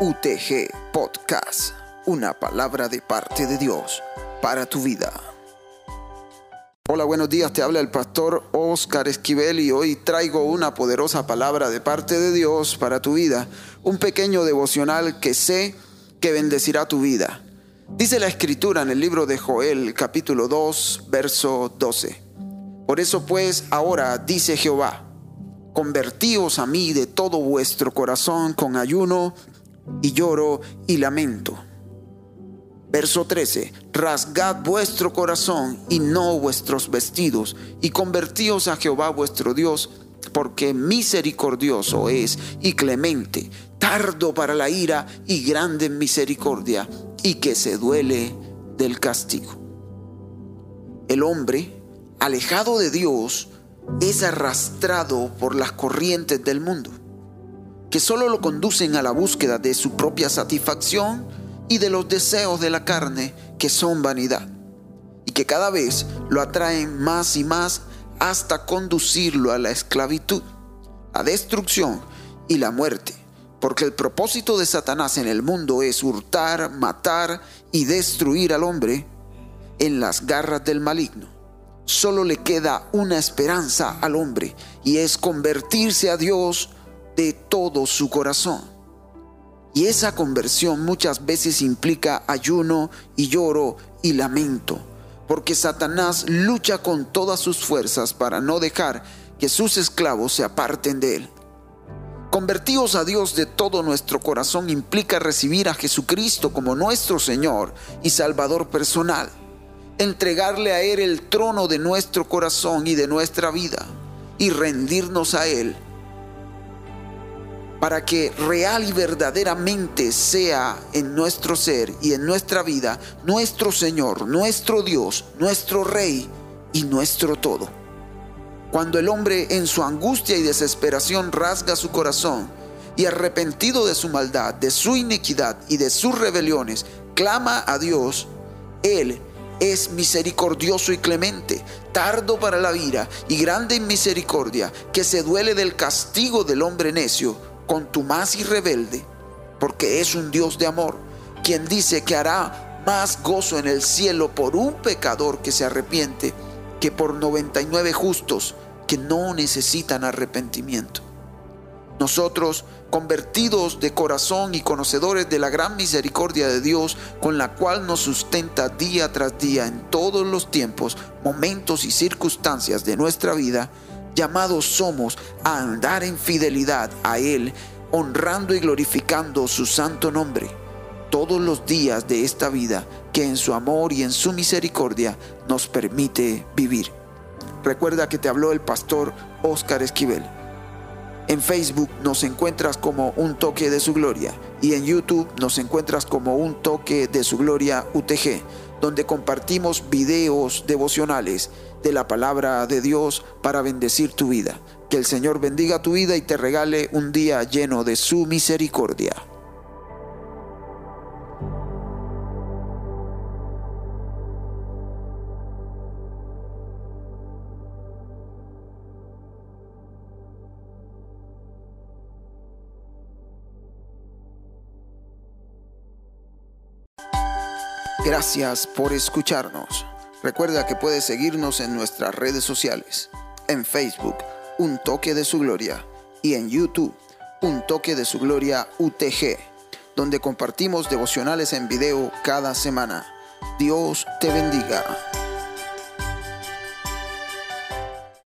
UTG Podcast, una palabra de parte de Dios para tu vida. Hola, buenos días, te habla el pastor Oscar Esquivel y hoy traigo una poderosa palabra de parte de Dios para tu vida, un pequeño devocional que sé que bendecirá tu vida. Dice la escritura en el libro de Joel capítulo 2, verso 12. Por eso pues ahora dice Jehová, convertíos a mí de todo vuestro corazón con ayuno y lloro y lamento. Verso 13, rasgad vuestro corazón y no vuestros vestidos, y convertíos a Jehová vuestro Dios, porque misericordioso es y clemente, tardo para la ira y grande en misericordia, y que se duele del castigo. El hombre, alejado de Dios, es arrastrado por las corrientes del mundo que solo lo conducen a la búsqueda de su propia satisfacción y de los deseos de la carne que son vanidad, y que cada vez lo atraen más y más hasta conducirlo a la esclavitud, la destrucción y la muerte, porque el propósito de Satanás en el mundo es hurtar, matar y destruir al hombre en las garras del maligno. Solo le queda una esperanza al hombre y es convertirse a Dios de todo su corazón. Y esa conversión muchas veces implica ayuno y lloro y lamento, porque Satanás lucha con todas sus fuerzas para no dejar que sus esclavos se aparten de él. Convertidos a Dios de todo nuestro corazón implica recibir a Jesucristo como nuestro Señor y Salvador personal, entregarle a Él el trono de nuestro corazón y de nuestra vida y rendirnos a Él para que real y verdaderamente sea en nuestro ser y en nuestra vida nuestro Señor, nuestro Dios, nuestro Rey y nuestro todo. Cuando el hombre en su angustia y desesperación rasga su corazón y arrepentido de su maldad, de su iniquidad y de sus rebeliones, clama a Dios, Él es misericordioso y clemente, tardo para la ira y grande en misericordia, que se duele del castigo del hombre necio contumaz y rebelde, porque es un Dios de amor, quien dice que hará más gozo en el cielo por un pecador que se arrepiente que por 99 justos que no necesitan arrepentimiento. Nosotros, convertidos de corazón y conocedores de la gran misericordia de Dios, con la cual nos sustenta día tras día en todos los tiempos, momentos y circunstancias de nuestra vida, llamados somos a andar en fidelidad a Él, honrando y glorificando su santo nombre todos los días de esta vida que en su amor y en su misericordia nos permite vivir. Recuerda que te habló el pastor Oscar Esquivel. En Facebook nos encuentras como un toque de su gloria y en YouTube nos encuentras como un toque de su gloria UTG donde compartimos videos devocionales de la palabra de Dios para bendecir tu vida. Que el Señor bendiga tu vida y te regale un día lleno de su misericordia. Gracias por escucharnos. Recuerda que puedes seguirnos en nuestras redes sociales. En Facebook, Un Toque de Su Gloria. Y en YouTube, Un Toque de Su Gloria UTG, donde compartimos devocionales en video cada semana. Dios te bendiga.